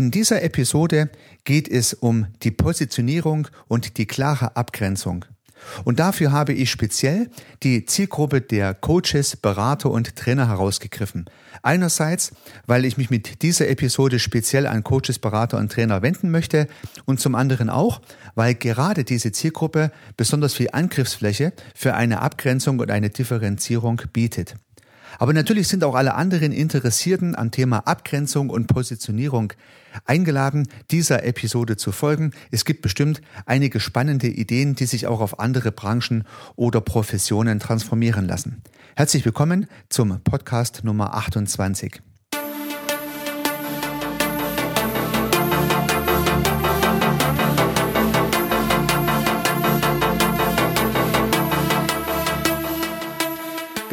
In dieser Episode geht es um die Positionierung und die klare Abgrenzung. Und dafür habe ich speziell die Zielgruppe der Coaches, Berater und Trainer herausgegriffen. Einerseits, weil ich mich mit dieser Episode speziell an Coaches, Berater und Trainer wenden möchte und zum anderen auch, weil gerade diese Zielgruppe besonders viel Angriffsfläche für eine Abgrenzung und eine Differenzierung bietet. Aber natürlich sind auch alle anderen Interessierten am Thema Abgrenzung und Positionierung eingeladen, dieser Episode zu folgen. Es gibt bestimmt einige spannende Ideen, die sich auch auf andere Branchen oder Professionen transformieren lassen. Herzlich willkommen zum Podcast Nummer 28.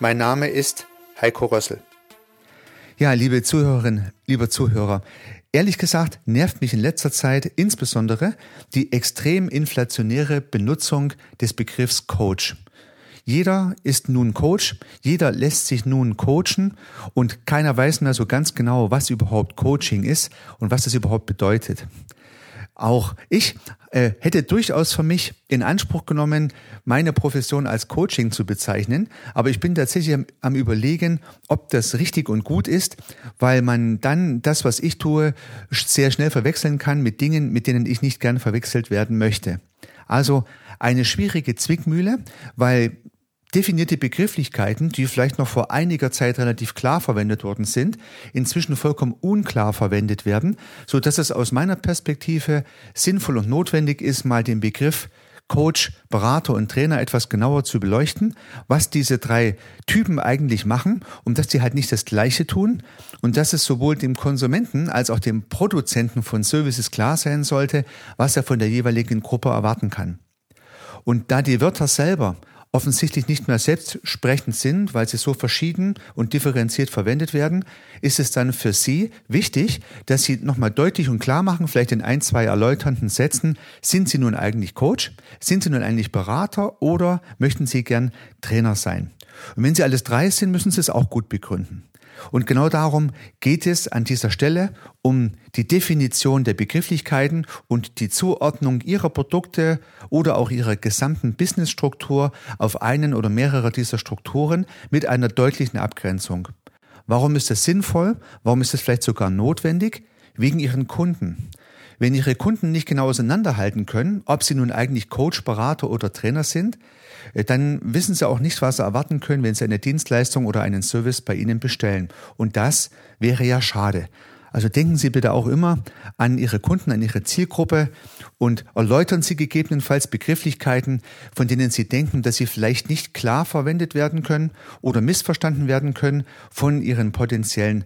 Mein Name ist Heiko Rössel. Ja, liebe Zuhörerinnen, lieber Zuhörer, ehrlich gesagt nervt mich in letzter Zeit insbesondere die extrem inflationäre Benutzung des Begriffs Coach. Jeder ist nun Coach, jeder lässt sich nun coachen und keiner weiß mehr so ganz genau, was überhaupt Coaching ist und was das überhaupt bedeutet. Auch ich äh, hätte durchaus für mich in Anspruch genommen, meine Profession als Coaching zu bezeichnen, aber ich bin tatsächlich am, am Überlegen, ob das richtig und gut ist, weil man dann das, was ich tue, sehr schnell verwechseln kann mit Dingen, mit denen ich nicht gern verwechselt werden möchte. Also eine schwierige Zwickmühle, weil definierte Begrifflichkeiten, die vielleicht noch vor einiger Zeit relativ klar verwendet worden sind, inzwischen vollkommen unklar verwendet werden, so dass es aus meiner Perspektive sinnvoll und notwendig ist, mal den Begriff Coach, Berater und Trainer etwas genauer zu beleuchten, was diese drei Typen eigentlich machen und dass sie halt nicht das Gleiche tun und dass es sowohl dem Konsumenten als auch dem Produzenten von Services klar sein sollte, was er von der jeweiligen Gruppe erwarten kann. Und da die Wörter selber offensichtlich nicht mehr selbstsprechend sind, weil sie so verschieden und differenziert verwendet werden, ist es dann für Sie wichtig, dass Sie nochmal deutlich und klar machen, vielleicht in ein, zwei erläuternden Sätzen, sind Sie nun eigentlich Coach, sind Sie nun eigentlich Berater oder möchten Sie gern Trainer sein? Und wenn Sie alles drei sind, müssen Sie es auch gut begründen. Und genau darum geht es an dieser Stelle um die Definition der Begrifflichkeiten und die Zuordnung Ihrer Produkte oder auch Ihrer gesamten Businessstruktur auf einen oder mehrere dieser Strukturen mit einer deutlichen Abgrenzung. Warum ist das sinnvoll? Warum ist es vielleicht sogar notwendig? Wegen Ihren Kunden. Wenn Ihre Kunden nicht genau auseinanderhalten können, ob Sie nun eigentlich Coach, Berater oder Trainer sind, dann wissen Sie auch nicht, was Sie erwarten können, wenn Sie eine Dienstleistung oder einen Service bei Ihnen bestellen. Und das wäre ja schade. Also denken Sie bitte auch immer an Ihre Kunden, an Ihre Zielgruppe und erläutern Sie gegebenenfalls Begrifflichkeiten, von denen Sie denken, dass sie vielleicht nicht klar verwendet werden können oder missverstanden werden können von Ihren potenziellen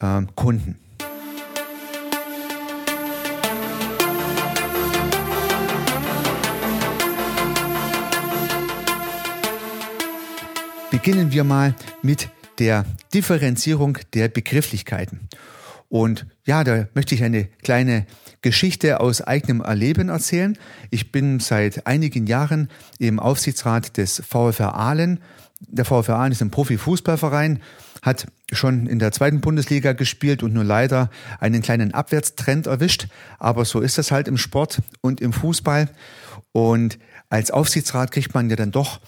äh, Kunden. Beginnen wir mal mit der Differenzierung der Begrifflichkeiten. Und ja, da möchte ich eine kleine Geschichte aus eigenem Erleben erzählen. Ich bin seit einigen Jahren im Aufsichtsrat des VfR Aalen. Der VfR Aalen ist ein Profifußballverein, hat schon in der zweiten Bundesliga gespielt und nur leider einen kleinen Abwärtstrend erwischt. Aber so ist das halt im Sport und im Fußball. Und als Aufsichtsrat kriegt man ja dann doch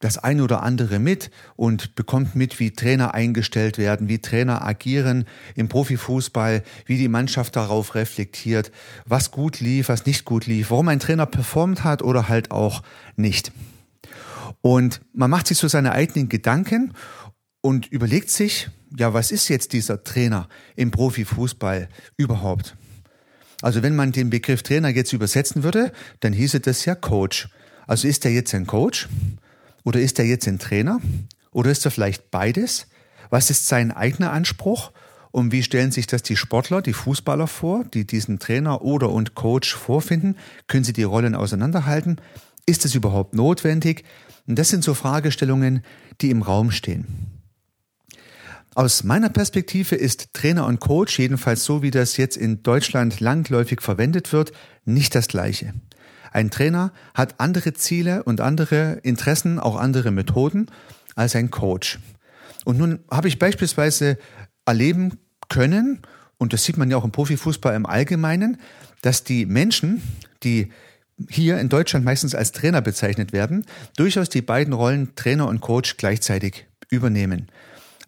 das ein oder andere mit und bekommt mit, wie Trainer eingestellt werden, wie Trainer agieren im Profifußball, wie die Mannschaft darauf reflektiert, was gut lief, was nicht gut lief, warum ein Trainer performt hat oder halt auch nicht. Und man macht sich so seine eigenen Gedanken und überlegt sich, ja, was ist jetzt dieser Trainer im Profifußball überhaupt? Also wenn man den Begriff Trainer jetzt übersetzen würde, dann hieße das ja Coach. Also ist er jetzt ein Coach? Oder ist er jetzt ein Trainer? Oder ist er vielleicht beides? Was ist sein eigener Anspruch? Und wie stellen sich das die Sportler, die Fußballer vor, die diesen Trainer oder und Coach vorfinden? Können sie die Rollen auseinanderhalten? Ist es überhaupt notwendig? Und das sind so Fragestellungen, die im Raum stehen. Aus meiner Perspektive ist Trainer und Coach, jedenfalls so wie das jetzt in Deutschland landläufig verwendet wird, nicht das gleiche. Ein Trainer hat andere Ziele und andere Interessen, auch andere Methoden als ein Coach. Und nun habe ich beispielsweise erleben können, und das sieht man ja auch im Profifußball im Allgemeinen, dass die Menschen, die hier in Deutschland meistens als Trainer bezeichnet werden, durchaus die beiden Rollen Trainer und Coach gleichzeitig übernehmen.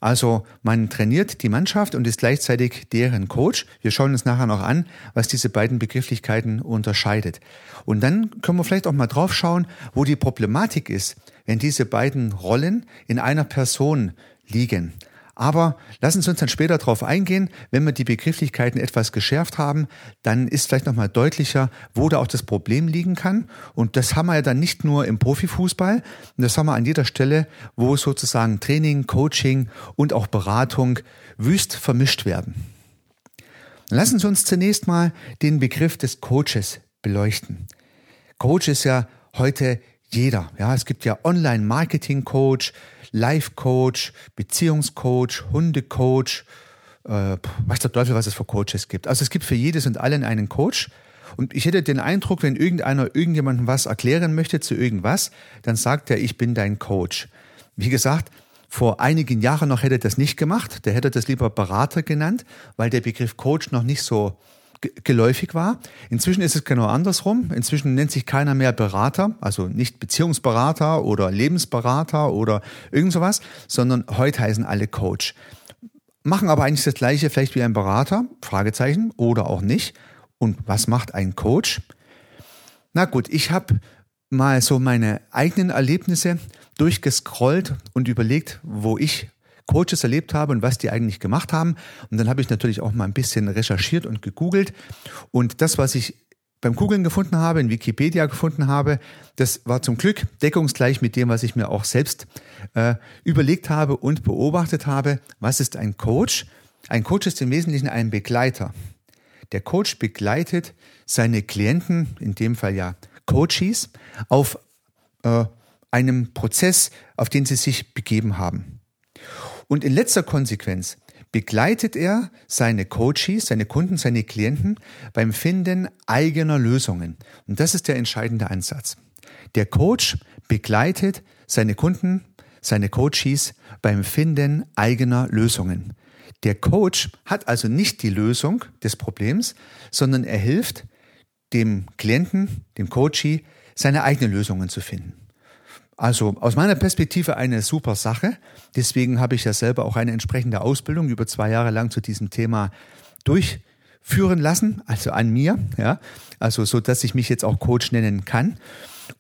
Also man trainiert die Mannschaft und ist gleichzeitig deren Coach. Wir schauen uns nachher noch an, was diese beiden Begrifflichkeiten unterscheidet. Und dann können wir vielleicht auch mal drauf schauen, wo die Problematik ist, wenn diese beiden Rollen in einer Person liegen. Aber lassen Sie uns dann später darauf eingehen, wenn wir die Begrifflichkeiten etwas geschärft haben, dann ist vielleicht nochmal deutlicher, wo da auch das Problem liegen kann. Und das haben wir ja dann nicht nur im Profifußball, das haben wir an jeder Stelle, wo sozusagen Training, Coaching und auch Beratung wüst vermischt werden. Lassen Sie uns zunächst mal den Begriff des Coaches beleuchten. Coach ist ja heute jeder. Ja, es gibt ja Online-Marketing-Coach, Life-Coach, Beziehungscoach, Hundecoach, äh, weiß der Teufel, was es für Coaches gibt. Also es gibt für jedes und allen einen Coach. Und ich hätte den Eindruck, wenn irgendeiner irgendjemandem was erklären möchte zu irgendwas, dann sagt er, ich bin dein Coach. Wie gesagt, vor einigen Jahren noch hätte er das nicht gemacht. Der hätte das lieber Berater genannt, weil der Begriff Coach noch nicht so geläufig war. Inzwischen ist es genau andersrum. Inzwischen nennt sich keiner mehr Berater, also nicht Beziehungsberater oder Lebensberater oder irgend sowas, sondern heute heißen alle Coach. Machen aber eigentlich das gleiche vielleicht wie ein Berater, Fragezeichen, oder auch nicht. Und was macht ein Coach? Na gut, ich habe mal so meine eigenen Erlebnisse durchgescrollt und überlegt, wo ich Coaches erlebt habe und was die eigentlich gemacht haben. Und dann habe ich natürlich auch mal ein bisschen recherchiert und gegoogelt. Und das, was ich beim Googlen gefunden habe, in Wikipedia gefunden habe, das war zum Glück deckungsgleich mit dem, was ich mir auch selbst äh, überlegt habe und beobachtet habe. Was ist ein Coach? Ein Coach ist im Wesentlichen ein Begleiter. Der Coach begleitet seine Klienten, in dem Fall ja Coaches, auf äh, einem Prozess, auf den sie sich begeben haben. Und in letzter Konsequenz begleitet er seine Coaches, seine Kunden, seine Klienten beim Finden eigener Lösungen. Und das ist der entscheidende Ansatz. Der Coach begleitet seine Kunden, seine Coaches beim Finden eigener Lösungen. Der Coach hat also nicht die Lösung des Problems, sondern er hilft dem Klienten, dem Coachee, seine eigenen Lösungen zu finden. Also aus meiner Perspektive eine super Sache. Deswegen habe ich ja selber auch eine entsprechende Ausbildung über zwei Jahre lang zu diesem Thema durchführen lassen, also an mir, ja, also so, dass ich mich jetzt auch Coach nennen kann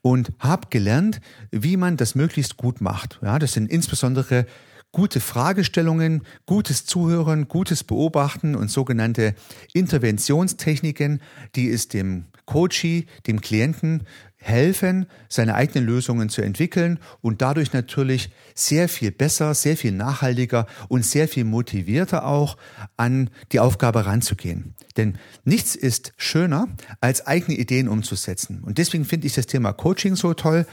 und habe gelernt, wie man das möglichst gut macht. Ja, das sind insbesondere gute Fragestellungen, gutes Zuhören, gutes Beobachten und sogenannte Interventionstechniken, die es dem Coachee, dem Klienten helfen, seine eigenen Lösungen zu entwickeln und dadurch natürlich sehr viel besser, sehr viel nachhaltiger und sehr viel motivierter auch an die Aufgabe ranzugehen. Denn nichts ist schöner, als eigene Ideen umzusetzen. Und deswegen finde ich das Thema Coaching so toll.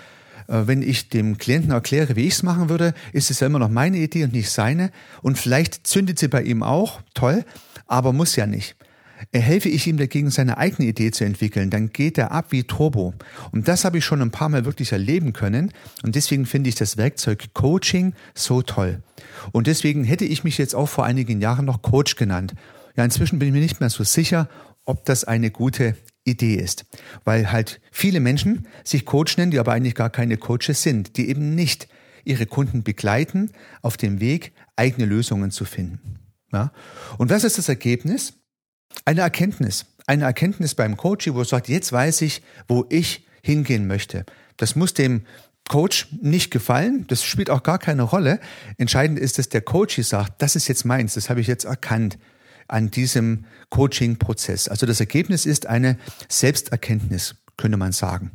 Äh, wenn ich dem Klienten erkläre, wie ich es machen würde, ist es ja immer noch meine Idee und nicht seine. Und vielleicht zündet sie bei ihm auch, toll, aber muss ja nicht. Helfe ich ihm dagegen, seine eigene Idee zu entwickeln, dann geht er ab wie Turbo. Und das habe ich schon ein paar Mal wirklich erleben können. Und deswegen finde ich das Werkzeug Coaching so toll. Und deswegen hätte ich mich jetzt auch vor einigen Jahren noch Coach genannt. Ja, inzwischen bin ich mir nicht mehr so sicher, ob das eine gute Idee ist. Weil halt viele Menschen sich Coach nennen, die aber eigentlich gar keine Coaches sind, die eben nicht ihre Kunden begleiten auf dem Weg, eigene Lösungen zu finden. Ja? Und was ist das Ergebnis? Eine Erkenntnis. Eine Erkenntnis beim Coach, wo er sagt, jetzt weiß ich, wo ich hingehen möchte. Das muss dem Coach nicht gefallen. Das spielt auch gar keine Rolle. Entscheidend ist, dass der Coach sagt, das ist jetzt meins, das habe ich jetzt erkannt an diesem Coaching-Prozess. Also das Ergebnis ist eine Selbsterkenntnis, könnte man sagen.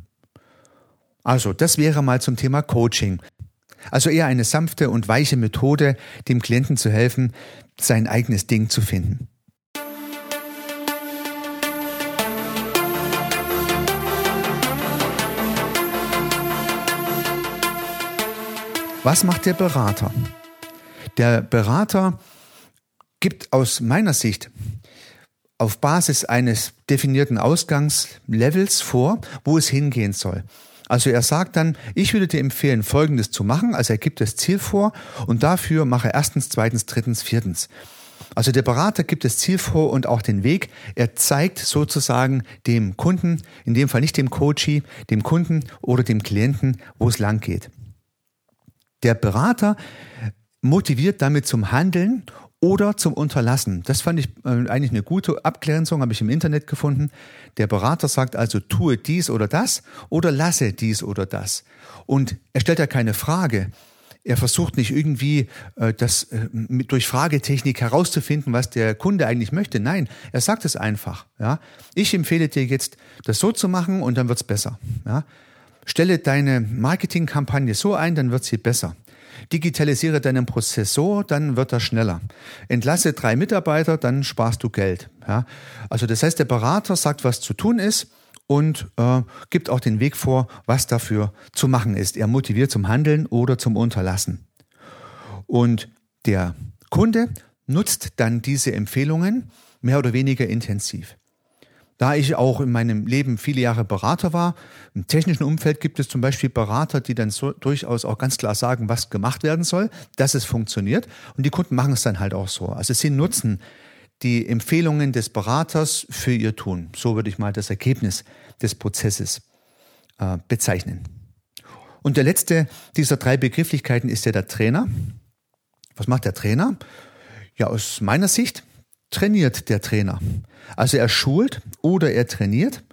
Also, das wäre mal zum Thema Coaching. Also eher eine sanfte und weiche Methode, dem Klienten zu helfen, sein eigenes Ding zu finden. Was macht der Berater? Der Berater gibt aus meiner Sicht auf Basis eines definierten Ausgangslevels vor, wo es hingehen soll. Also er sagt dann, ich würde dir empfehlen, Folgendes zu machen. Also er gibt das Ziel vor und dafür mache erstens, zweitens, drittens, viertens. Also der Berater gibt das Ziel vor und auch den Weg. Er zeigt sozusagen dem Kunden, in dem Fall nicht dem Coachee, dem Kunden oder dem Klienten, wo es lang geht. Der Berater motiviert damit zum Handeln oder zum Unterlassen. Das fand ich äh, eigentlich eine gute Abgrenzung, habe ich im Internet gefunden. Der Berater sagt also, tue dies oder das oder lasse dies oder das. Und er stellt ja keine Frage. Er versucht nicht irgendwie äh, das äh, durch Fragetechnik herauszufinden, was der Kunde eigentlich möchte. Nein, er sagt es einfach. Ja, ich empfehle dir jetzt, das so zu machen und dann wird's besser. Ja, stelle deine Marketingkampagne so ein, dann wird sie besser. Digitalisiere deinen Prozess so, dann wird er schneller. Entlasse drei Mitarbeiter, dann sparst du Geld. Ja? Also das heißt, der Berater sagt, was zu tun ist und äh, gibt auch den Weg vor, was dafür zu machen ist. Er motiviert zum Handeln oder zum Unterlassen. Und der Kunde nutzt dann diese Empfehlungen mehr oder weniger intensiv. Da ich auch in meinem Leben viele Jahre Berater war, im technischen Umfeld gibt es zum Beispiel Berater, die dann so durchaus auch ganz klar sagen, was gemacht werden soll, dass es funktioniert. Und die Kunden machen es dann halt auch so. Also sie nutzen die Empfehlungen des Beraters für ihr Tun. So würde ich mal das Ergebnis des Prozesses äh, bezeichnen. Und der letzte dieser drei Begrifflichkeiten ist ja der Trainer. Was macht der Trainer? Ja, aus meiner Sicht trainiert der Trainer. Also er schult oder er trainiert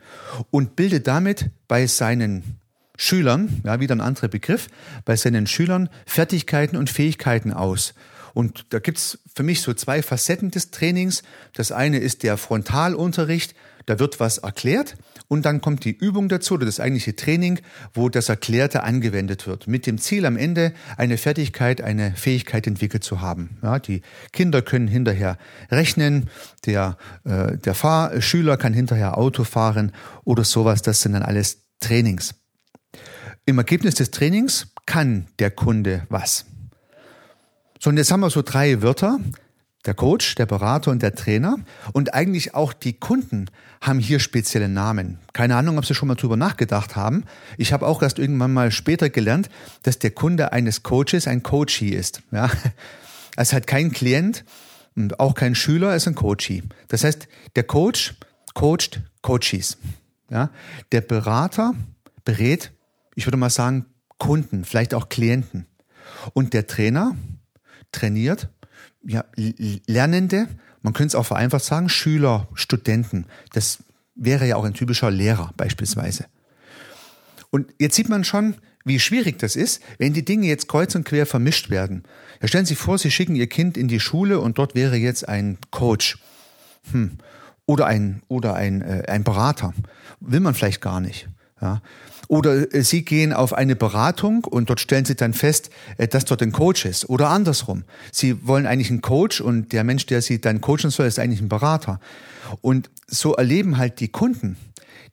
und bildet damit bei seinen Schülern, ja, wieder ein anderer Begriff, bei seinen Schülern Fertigkeiten und Fähigkeiten aus. Und da gibt's für mich so zwei Facetten des Trainings. Das eine ist der Frontalunterricht, da wird was erklärt und dann kommt die Übung dazu, oder das eigentliche Training, wo das Erklärte angewendet wird, mit dem Ziel am Ende eine Fertigkeit, eine Fähigkeit entwickelt zu haben. Ja, die Kinder können hinterher rechnen, der, äh, der Fahrschüler kann hinterher Auto fahren oder sowas, das sind dann alles Trainings. Im Ergebnis des Trainings kann der Kunde was. So, und jetzt haben wir so drei Wörter. Der Coach, der Berater und der Trainer. Und eigentlich auch die Kunden haben hier spezielle Namen. Keine Ahnung, ob Sie schon mal drüber nachgedacht haben. Ich habe auch erst irgendwann mal später gelernt, dass der Kunde eines Coaches ein Coachee ist. Ja? Also halt kein Klient und auch kein Schüler, ist ein Coachee. Das heißt, der Coach coacht Coaches. Ja? Der Berater berät, ich würde mal sagen, Kunden, vielleicht auch Klienten. Und der Trainer trainiert ja, Lernende, man könnte es auch vereinfacht sagen, Schüler, Studenten. Das wäre ja auch ein typischer Lehrer beispielsweise. Und jetzt sieht man schon, wie schwierig das ist, wenn die Dinge jetzt kreuz und quer vermischt werden. Ja, stellen Sie vor, Sie schicken Ihr Kind in die Schule und dort wäre jetzt ein Coach hm. oder ein oder ein, äh, ein Berater. Will man vielleicht gar nicht. Ja. Oder äh, Sie gehen auf eine Beratung und dort stellen Sie dann fest, äh, dass dort ein Coach ist. Oder andersrum. Sie wollen eigentlich einen Coach und der Mensch, der Sie dann coachen soll, ist eigentlich ein Berater. Und so erleben halt die Kunden,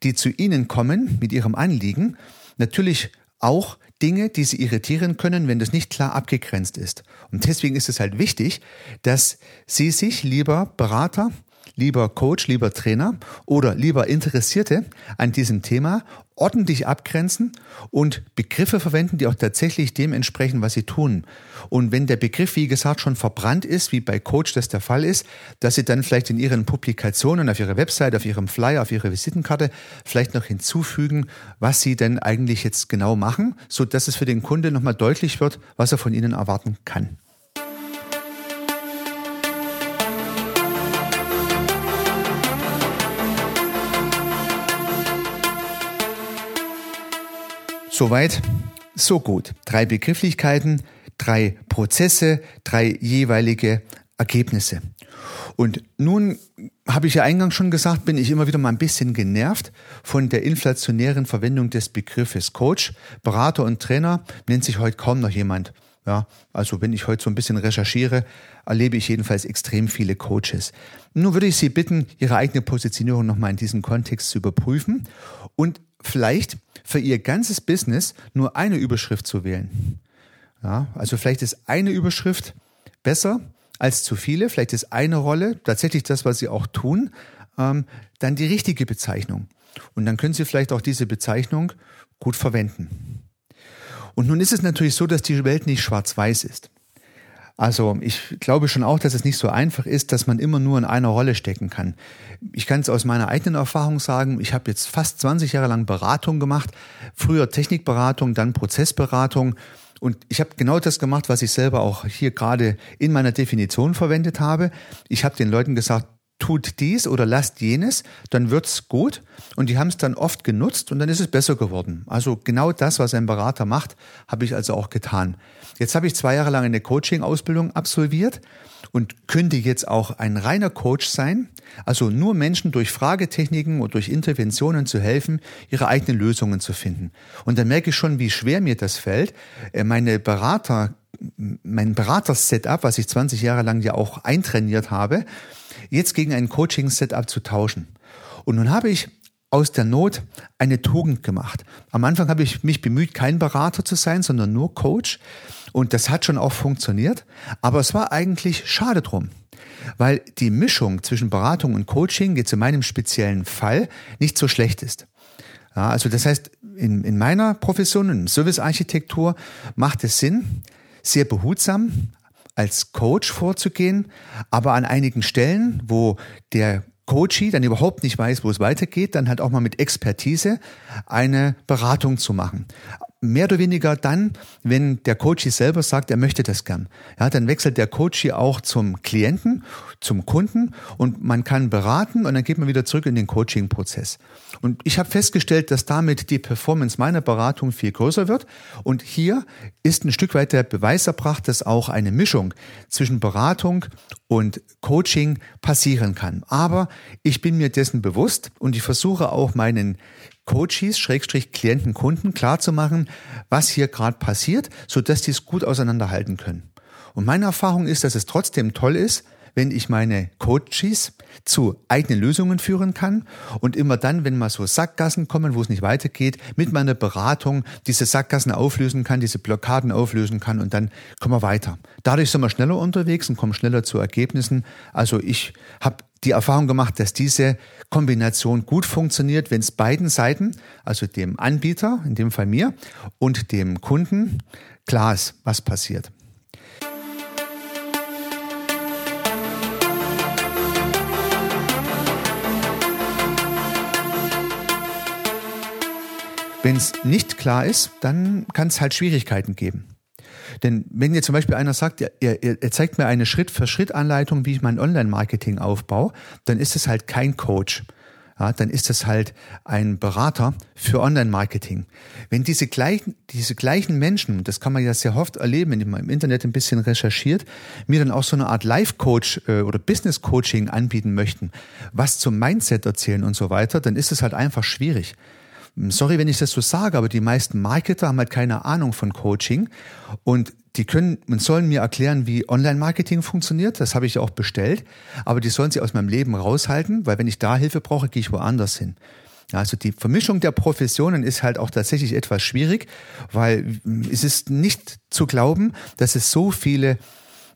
die zu Ihnen kommen mit ihrem Anliegen, natürlich auch Dinge, die sie irritieren können, wenn das nicht klar abgegrenzt ist. Und deswegen ist es halt wichtig, dass Sie sich lieber Berater lieber Coach, lieber Trainer oder lieber Interessierte an diesem Thema ordentlich abgrenzen und Begriffe verwenden, die auch tatsächlich dem entsprechen, was sie tun. Und wenn der Begriff, wie gesagt, schon verbrannt ist, wie bei Coach das der Fall ist, dass sie dann vielleicht in ihren Publikationen, auf ihrer Website, auf ihrem Flyer, auf ihrer Visitenkarte vielleicht noch hinzufügen, was sie denn eigentlich jetzt genau machen, so dass es für den Kunde nochmal deutlich wird, was er von ihnen erwarten kann. Soweit, so gut. Drei Begrifflichkeiten, drei Prozesse, drei jeweilige Ergebnisse. Und nun habe ich ja eingangs schon gesagt, bin ich immer wieder mal ein bisschen genervt von der inflationären Verwendung des Begriffes Coach. Berater und Trainer nennt sich heute kaum noch jemand. Ja, also wenn ich heute so ein bisschen recherchiere, erlebe ich jedenfalls extrem viele Coaches. Nun würde ich Sie bitten, Ihre eigene Positionierung nochmal in diesem Kontext zu überprüfen und vielleicht für Ihr ganzes Business nur eine Überschrift zu wählen. Ja, also vielleicht ist eine Überschrift besser als zu viele, vielleicht ist eine Rolle tatsächlich das, was Sie auch tun, ähm, dann die richtige Bezeichnung. Und dann können Sie vielleicht auch diese Bezeichnung gut verwenden. Und nun ist es natürlich so, dass die Welt nicht schwarz-weiß ist. Also ich glaube schon auch, dass es nicht so einfach ist, dass man immer nur in einer Rolle stecken kann. Ich kann es aus meiner eigenen Erfahrung sagen, ich habe jetzt fast 20 Jahre lang Beratung gemacht, früher Technikberatung, dann Prozessberatung. Und ich habe genau das gemacht, was ich selber auch hier gerade in meiner Definition verwendet habe. Ich habe den Leuten gesagt, tut dies oder lasst jenes, dann wird's gut. Und die haben es dann oft genutzt und dann ist es besser geworden. Also genau das, was ein Berater macht, habe ich also auch getan. Jetzt habe ich zwei Jahre lang eine Coaching-Ausbildung absolviert und könnte jetzt auch ein reiner Coach sein, also nur Menschen durch Fragetechniken und durch Interventionen zu helfen, ihre eigenen Lösungen zu finden. Und dann merke ich schon, wie schwer mir das fällt, äh, meine Berater, mein Berater-Setup, was ich 20 Jahre lang ja auch eintrainiert habe, jetzt gegen ein Coaching-Setup zu tauschen. Und nun habe ich aus der Not eine Tugend gemacht. Am Anfang habe ich mich bemüht, kein Berater zu sein, sondern nur Coach. Und das hat schon auch funktioniert. Aber es war eigentlich schade drum. Weil die Mischung zwischen Beratung und Coaching jetzt in meinem speziellen Fall nicht so schlecht ist. Ja, also das heißt, in, in meiner Profession, in Servicearchitektur, macht es Sinn, sehr behutsam als Coach vorzugehen, aber an einigen Stellen, wo der Coachie dann überhaupt nicht weiß, wo es weitergeht, dann halt auch mal mit Expertise eine Beratung zu machen mehr oder weniger dann, wenn der Coach selber sagt, er möchte das gern. Ja, dann wechselt der Coach auch zum Klienten, zum Kunden und man kann beraten und dann geht man wieder zurück in den Coaching-Prozess. Und ich habe festgestellt, dass damit die Performance meiner Beratung viel größer wird. Und hier ist ein Stück weit der Beweis erbracht, dass auch eine Mischung zwischen Beratung und Coaching passieren kann. Aber ich bin mir dessen bewusst und ich versuche auch meinen Coaches, Schrägstrich Klienten, Kunden klarzumachen, was hier gerade passiert, so dass die es gut auseinanderhalten können. Und meine Erfahrung ist, dass es trotzdem toll ist, wenn ich meine Coaches zu eigenen Lösungen führen kann und immer dann, wenn mal so Sackgassen kommen, wo es nicht weitergeht, mit meiner Beratung diese Sackgassen auflösen kann, diese Blockaden auflösen kann und dann kommen wir weiter. Dadurch sind wir schneller unterwegs und kommen schneller zu Ergebnissen. Also ich habe die Erfahrung gemacht, dass diese Kombination gut funktioniert, wenn es beiden Seiten, also dem Anbieter, in dem Fall mir, und dem Kunden klar ist, was passiert. Wenn es nicht klar ist, dann kann es halt Schwierigkeiten geben. Denn wenn jetzt zum Beispiel einer sagt, er, er, er zeigt mir eine Schritt-für-Schritt-Anleitung, wie ich mein Online-Marketing aufbaue, dann ist es halt kein Coach. Ja, dann ist es halt ein Berater für Online-Marketing. Wenn diese gleichen, diese gleichen Menschen, das kann man ja sehr oft erleben, wenn man im Internet ein bisschen recherchiert, mir dann auch so eine Art Life-Coach äh, oder Business-Coaching anbieten möchten, was zum Mindset erzählen und so weiter, dann ist es halt einfach schwierig. Sorry, wenn ich das so sage, aber die meisten Marketer haben halt keine Ahnung von Coaching und die können und sollen mir erklären, wie Online-Marketing funktioniert. Das habe ich auch bestellt, aber die sollen sie aus meinem Leben raushalten, weil wenn ich da Hilfe brauche, gehe ich woanders hin. Also die Vermischung der Professionen ist halt auch tatsächlich etwas schwierig, weil es ist nicht zu glauben, dass es so viele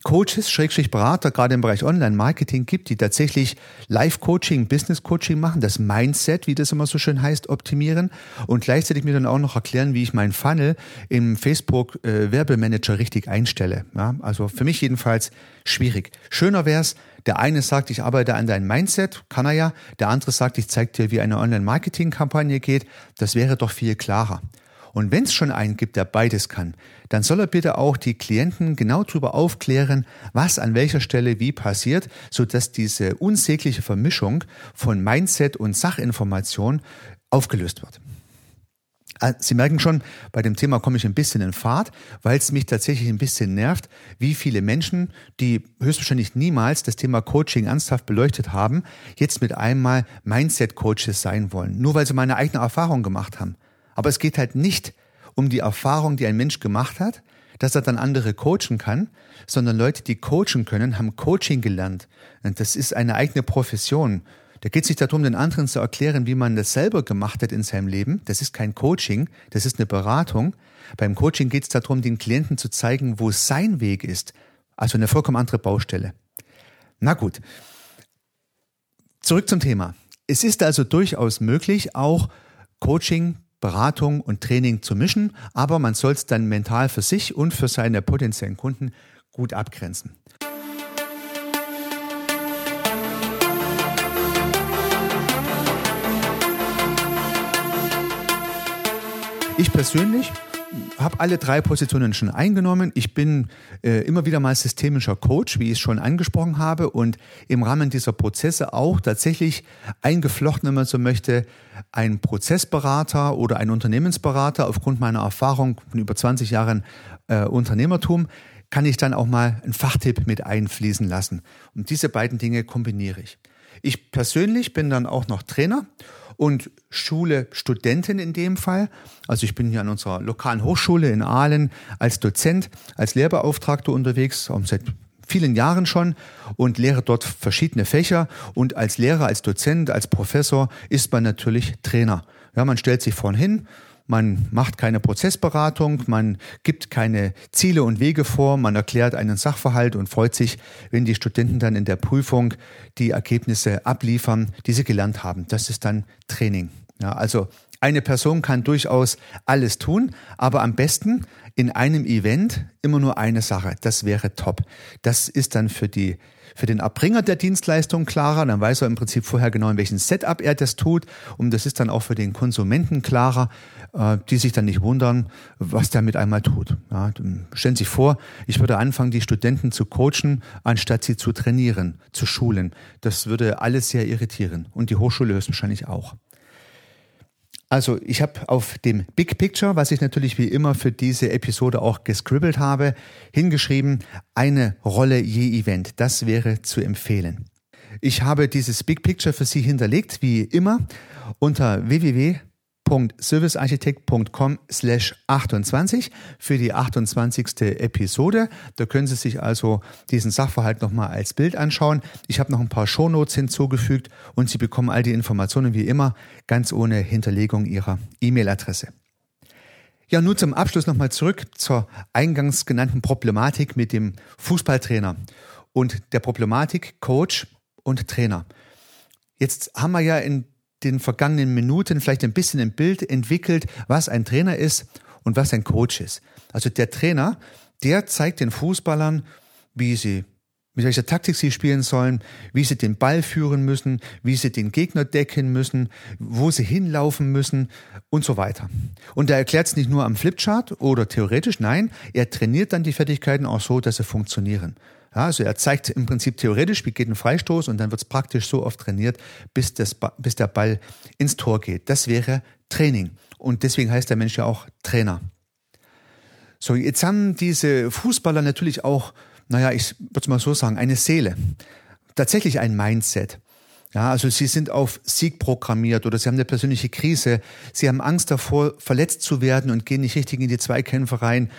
Coaches, Schrägstrich Berater, gerade im Bereich Online-Marketing gibt, die tatsächlich Live-Coaching, Business-Coaching machen, das Mindset, wie das immer so schön heißt, optimieren und gleichzeitig mir dann auch noch erklären, wie ich meinen Funnel im Facebook-Werbemanager richtig einstelle. Ja, also für mich jedenfalls schwierig. Schöner wäre es, der eine sagt, ich arbeite an deinem Mindset, kann er ja. Der andere sagt, ich zeige dir, wie eine Online-Marketing-Kampagne geht. Das wäre doch viel klarer. Und wenn es schon einen gibt, der beides kann, dann soll er bitte auch die Klienten genau darüber aufklären, was an welcher Stelle wie passiert, sodass diese unsägliche Vermischung von Mindset und Sachinformation aufgelöst wird. Ah, Sie merken schon, bei dem Thema komme ich ein bisschen in Fahrt, weil es mich tatsächlich ein bisschen nervt, wie viele Menschen, die höchstwahrscheinlich niemals das Thema Coaching ernsthaft beleuchtet haben, jetzt mit einmal Mindset-Coaches sein wollen, nur weil sie meine eigene Erfahrung gemacht haben. Aber es geht halt nicht um die Erfahrung, die ein Mensch gemacht hat, dass er dann andere coachen kann, sondern Leute, die coachen können, haben Coaching gelernt. Und das ist eine eigene Profession. Da geht es nicht darum, den anderen zu erklären, wie man das selber gemacht hat in seinem Leben. Das ist kein Coaching, das ist eine Beratung. Beim Coaching geht es darum, den Klienten zu zeigen, wo sein Weg ist. Also eine vollkommen andere Baustelle. Na gut. Zurück zum Thema. Es ist also durchaus möglich, auch Coaching, Beratung und Training zu mischen, aber man soll es dann mental für sich und für seine potenziellen Kunden gut abgrenzen. Ich persönlich habe alle drei Positionen schon eingenommen. Ich bin äh, immer wieder mal systemischer Coach, wie ich es schon angesprochen habe, und im Rahmen dieser Prozesse auch tatsächlich eingeflochten, wenn man so möchte, ein Prozessberater oder ein Unternehmensberater aufgrund meiner Erfahrung von über 20 Jahren äh, Unternehmertum kann ich dann auch mal einen Fachtipp mit einfließen lassen. Und diese beiden Dinge kombiniere ich. Ich persönlich bin dann auch noch Trainer und Schule Studenten in dem Fall. Also ich bin hier an unserer lokalen Hochschule in Aalen als Dozent, als Lehrbeauftragter unterwegs, auch seit vielen Jahren schon und lehre dort verschiedene Fächer. Und als Lehrer, als Dozent, als Professor ist man natürlich Trainer. Ja, man stellt sich vorn hin, man macht keine Prozessberatung, man gibt keine Ziele und Wege vor, man erklärt einen Sachverhalt und freut sich, wenn die Studenten dann in der Prüfung die Ergebnisse abliefern, die sie gelernt haben. Das ist dann Training. Ja, also eine Person kann durchaus alles tun, aber am besten in einem Event immer nur eine Sache. Das wäre top. Das ist dann für die für den Erbringer der Dienstleistung klarer, dann weiß er im Prinzip vorher genau, in welchem Setup er das tut. Und das ist dann auch für den Konsumenten klarer, äh, die sich dann nicht wundern, was der mit einmal tut. Ja, stellen Sie sich vor, ich würde anfangen, die Studenten zu coachen, anstatt sie zu trainieren, zu schulen. Das würde alles sehr irritieren und die Hochschule höchstwahrscheinlich auch. Also ich habe auf dem Big Picture, was ich natürlich wie immer für diese Episode auch gescribbelt habe, hingeschrieben, eine Rolle je Event. Das wäre zu empfehlen. Ich habe dieses Big Picture für Sie hinterlegt, wie immer, unter www www.servicearchitekt.com slash 28 für die 28. Episode. Da können Sie sich also diesen Sachverhalt nochmal als Bild anschauen. Ich habe noch ein paar Shownotes hinzugefügt und Sie bekommen all die Informationen wie immer ganz ohne Hinterlegung Ihrer E-Mail-Adresse. Ja, nun zum Abschluss nochmal zurück zur eingangs genannten Problematik mit dem Fußballtrainer und der Problematik Coach und Trainer. Jetzt haben wir ja in den vergangenen Minuten vielleicht ein bisschen ein Bild entwickelt, was ein Trainer ist und was ein Coach ist. Also der Trainer, der zeigt den Fußballern, wie sie mit welcher Taktik sie spielen sollen, wie sie den Ball führen müssen, wie sie den Gegner decken müssen, wo sie hinlaufen müssen und so weiter. Und er erklärt es nicht nur am Flipchart oder theoretisch, nein, er trainiert dann die Fertigkeiten auch so, dass sie funktionieren. Ja, also er zeigt im Prinzip theoretisch, wie geht ein Freistoß und dann wird es praktisch so oft trainiert, bis, das, bis der Ball ins Tor geht. Das wäre Training. Und deswegen heißt der Mensch ja auch Trainer. So, jetzt haben diese Fußballer natürlich auch, naja, ich würde es mal so sagen, eine Seele. Tatsächlich ein Mindset. Ja, also sie sind auf Sieg programmiert oder sie haben eine persönliche Krise. Sie haben Angst davor, verletzt zu werden und gehen nicht richtig in die Zweikämpfe rein.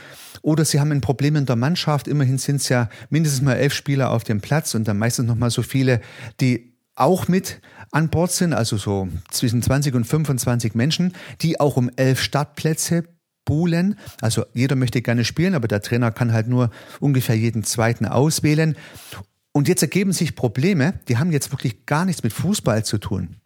Oder sie haben ein Problem in der Mannschaft. Immerhin sind es ja mindestens mal elf Spieler auf dem Platz und dann meistens noch mal so viele, die auch mit an Bord sind, also so zwischen 20 und 25 Menschen, die auch um elf Startplätze buhlen. Also jeder möchte gerne spielen, aber der Trainer kann halt nur ungefähr jeden zweiten auswählen. Und jetzt ergeben sich Probleme, die haben jetzt wirklich gar nichts mit Fußball zu tun.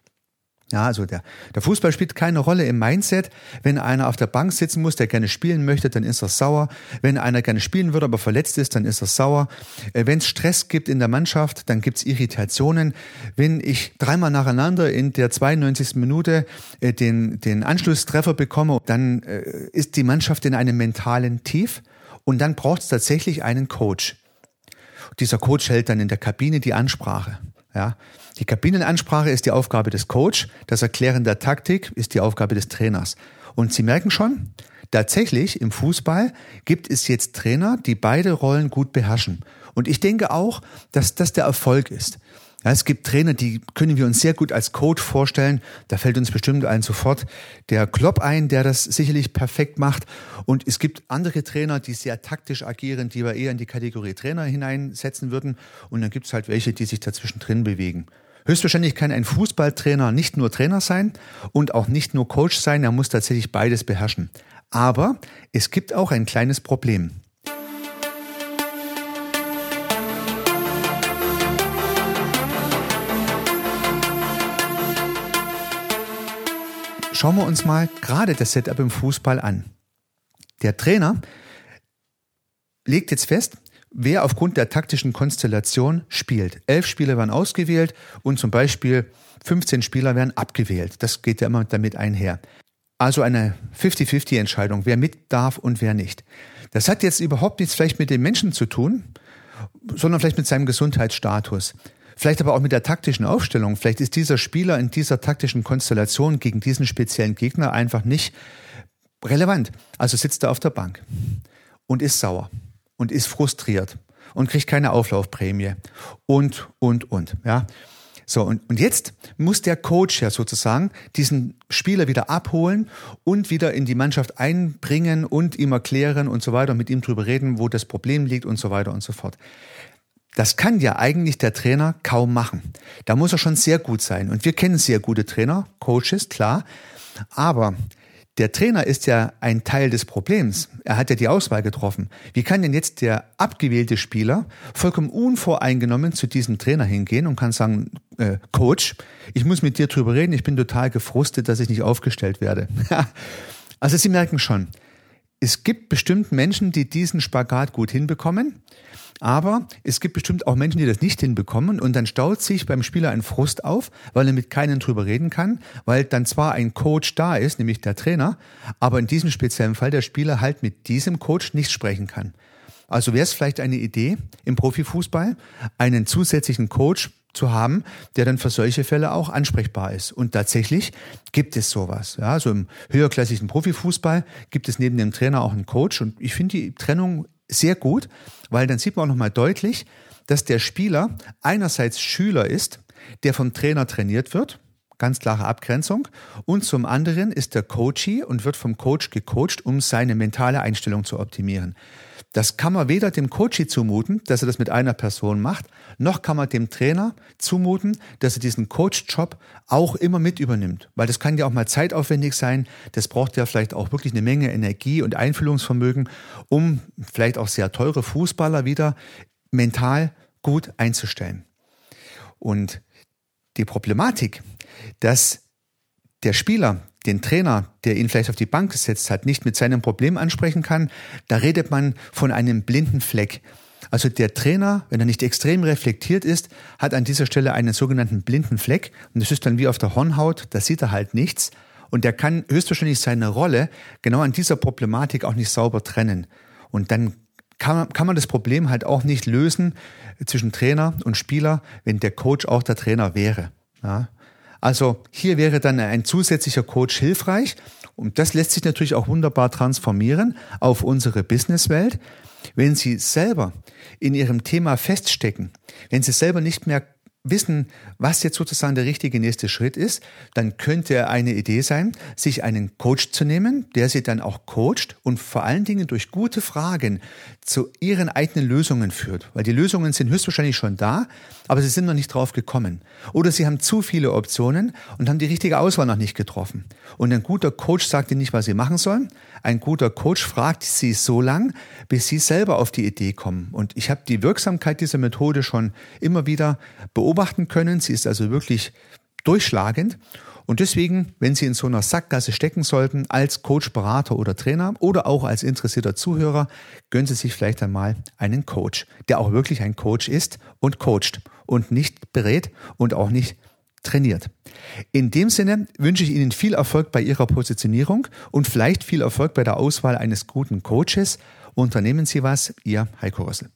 Ja, also der, der Fußball spielt keine Rolle im Mindset. Wenn einer auf der Bank sitzen muss, der gerne spielen möchte, dann ist er sauer. Wenn einer gerne spielen würde, aber verletzt ist, dann ist er sauer. Äh, Wenn es Stress gibt in der Mannschaft, dann gibt es Irritationen. Wenn ich dreimal nacheinander in der 92. Minute äh, den, den Anschlusstreffer bekomme, dann äh, ist die Mannschaft in einem mentalen Tief. Und dann braucht es tatsächlich einen Coach. Dieser Coach hält dann in der Kabine die Ansprache. Ja, die Kabinenansprache ist die Aufgabe des Coach, das Erklären der Taktik ist die Aufgabe des Trainers. Und Sie merken schon, tatsächlich im Fußball gibt es jetzt Trainer, die beide Rollen gut beherrschen. Und ich denke auch, dass das der Erfolg ist. Ja, es gibt Trainer, die können wir uns sehr gut als Coach vorstellen. Da fällt uns bestimmt ein sofort der Klopp ein, der das sicherlich perfekt macht. Und es gibt andere Trainer, die sehr taktisch agieren, die wir eher in die Kategorie Trainer hineinsetzen würden. Und dann gibt es halt welche, die sich dazwischen drin bewegen. Höchstwahrscheinlich kann ein Fußballtrainer nicht nur Trainer sein und auch nicht nur Coach sein, er muss tatsächlich beides beherrschen. Aber es gibt auch ein kleines Problem. Schauen wir uns mal gerade das Setup im Fußball an. Der Trainer legt jetzt fest, wer aufgrund der taktischen Konstellation spielt. Elf Spieler werden ausgewählt und zum Beispiel 15 Spieler werden abgewählt. Das geht ja immer damit einher. Also eine 50-50-Entscheidung, wer mit darf und wer nicht. Das hat jetzt überhaupt nichts vielleicht mit dem Menschen zu tun, sondern vielleicht mit seinem Gesundheitsstatus. Vielleicht aber auch mit der taktischen Aufstellung. Vielleicht ist dieser Spieler in dieser taktischen Konstellation gegen diesen speziellen Gegner einfach nicht relevant. Also sitzt er auf der Bank und ist sauer und ist frustriert und kriegt keine Auflaufprämie und, und, und, ja. So, und, und jetzt muss der Coach ja sozusagen diesen Spieler wieder abholen und wieder in die Mannschaft einbringen und ihm erklären und so weiter, mit ihm drüber reden, wo das Problem liegt und so weiter und so fort. Das kann ja eigentlich der Trainer kaum machen. Da muss er schon sehr gut sein. Und wir kennen sehr gute Trainer, Coaches, klar. Aber der Trainer ist ja ein Teil des Problems. Er hat ja die Auswahl getroffen. Wie kann denn jetzt der abgewählte Spieler vollkommen unvoreingenommen zu diesem Trainer hingehen und kann sagen, äh, Coach, ich muss mit dir drüber reden, ich bin total gefrustet, dass ich nicht aufgestellt werde. also Sie merken schon, es gibt bestimmt Menschen, die diesen Spagat gut hinbekommen. Aber es gibt bestimmt auch Menschen, die das nicht hinbekommen und dann staut sich beim Spieler ein Frust auf, weil er mit keinem drüber reden kann, weil dann zwar ein Coach da ist, nämlich der Trainer, aber in diesem speziellen Fall der Spieler halt mit diesem Coach nicht sprechen kann. Also wäre es vielleicht eine Idee im Profifußball, einen zusätzlichen Coach zu haben, der dann für solche Fälle auch ansprechbar ist. Und tatsächlich gibt es sowas. Ja, so im höherklassigen Profifußball gibt es neben dem Trainer auch einen Coach. Und ich finde die Trennung sehr gut, weil dann sieht man auch nochmal deutlich, dass der Spieler einerseits Schüler ist, der vom Trainer trainiert wird, ganz klare Abgrenzung, und zum anderen ist der Coachee und wird vom Coach gecoacht, um seine mentale Einstellung zu optimieren. Das kann man weder dem Coach zumuten, dass er das mit einer Person macht, noch kann man dem Trainer zumuten, dass er diesen Coach-Job auch immer mit übernimmt. Weil das kann ja auch mal zeitaufwendig sein. Das braucht ja vielleicht auch wirklich eine Menge Energie und Einfühlungsvermögen, um vielleicht auch sehr teure Fußballer wieder mental gut einzustellen. Und die Problematik, dass der Spieler den Trainer, der ihn vielleicht auf die Bank gesetzt hat, nicht mit seinem Problem ansprechen kann, da redet man von einem blinden Fleck. Also der Trainer, wenn er nicht extrem reflektiert ist, hat an dieser Stelle einen sogenannten blinden Fleck und das ist dann wie auf der Hornhaut, da sieht er halt nichts und der kann höchstwahrscheinlich seine Rolle genau an dieser Problematik auch nicht sauber trennen. Und dann kann man, kann man das Problem halt auch nicht lösen zwischen Trainer und Spieler, wenn der Coach auch der Trainer wäre. Ja, also hier wäre dann ein zusätzlicher Coach hilfreich und das lässt sich natürlich auch wunderbar transformieren auf unsere Businesswelt. Wenn Sie selber in Ihrem Thema feststecken, wenn Sie selber nicht mehr wissen, was jetzt sozusagen der richtige nächste Schritt ist, dann könnte eine Idee sein, sich einen Coach zu nehmen, der sie dann auch coacht und vor allen Dingen durch gute Fragen zu ihren eigenen Lösungen führt. Weil die Lösungen sind höchstwahrscheinlich schon da, aber sie sind noch nicht drauf gekommen. Oder sie haben zu viele Optionen und haben die richtige Auswahl noch nicht getroffen. Und ein guter Coach sagt ihnen nicht, was sie machen sollen. Ein guter Coach fragt sie so lang, bis sie selber auf die Idee kommen. Und ich habe die Wirksamkeit dieser Methode schon immer wieder beobachten können. Sie ist also wirklich durchschlagend. Und deswegen, wenn Sie in so einer Sackgasse stecken sollten, als Coach, Berater oder Trainer oder auch als interessierter Zuhörer, gönnen Sie sich vielleicht einmal einen Coach, der auch wirklich ein Coach ist und coacht und nicht berät und auch nicht trainiert. In dem Sinne wünsche ich Ihnen viel Erfolg bei Ihrer Positionierung und vielleicht viel Erfolg bei der Auswahl eines guten Coaches. Unternehmen Sie was, Ihr Heiko Rössel.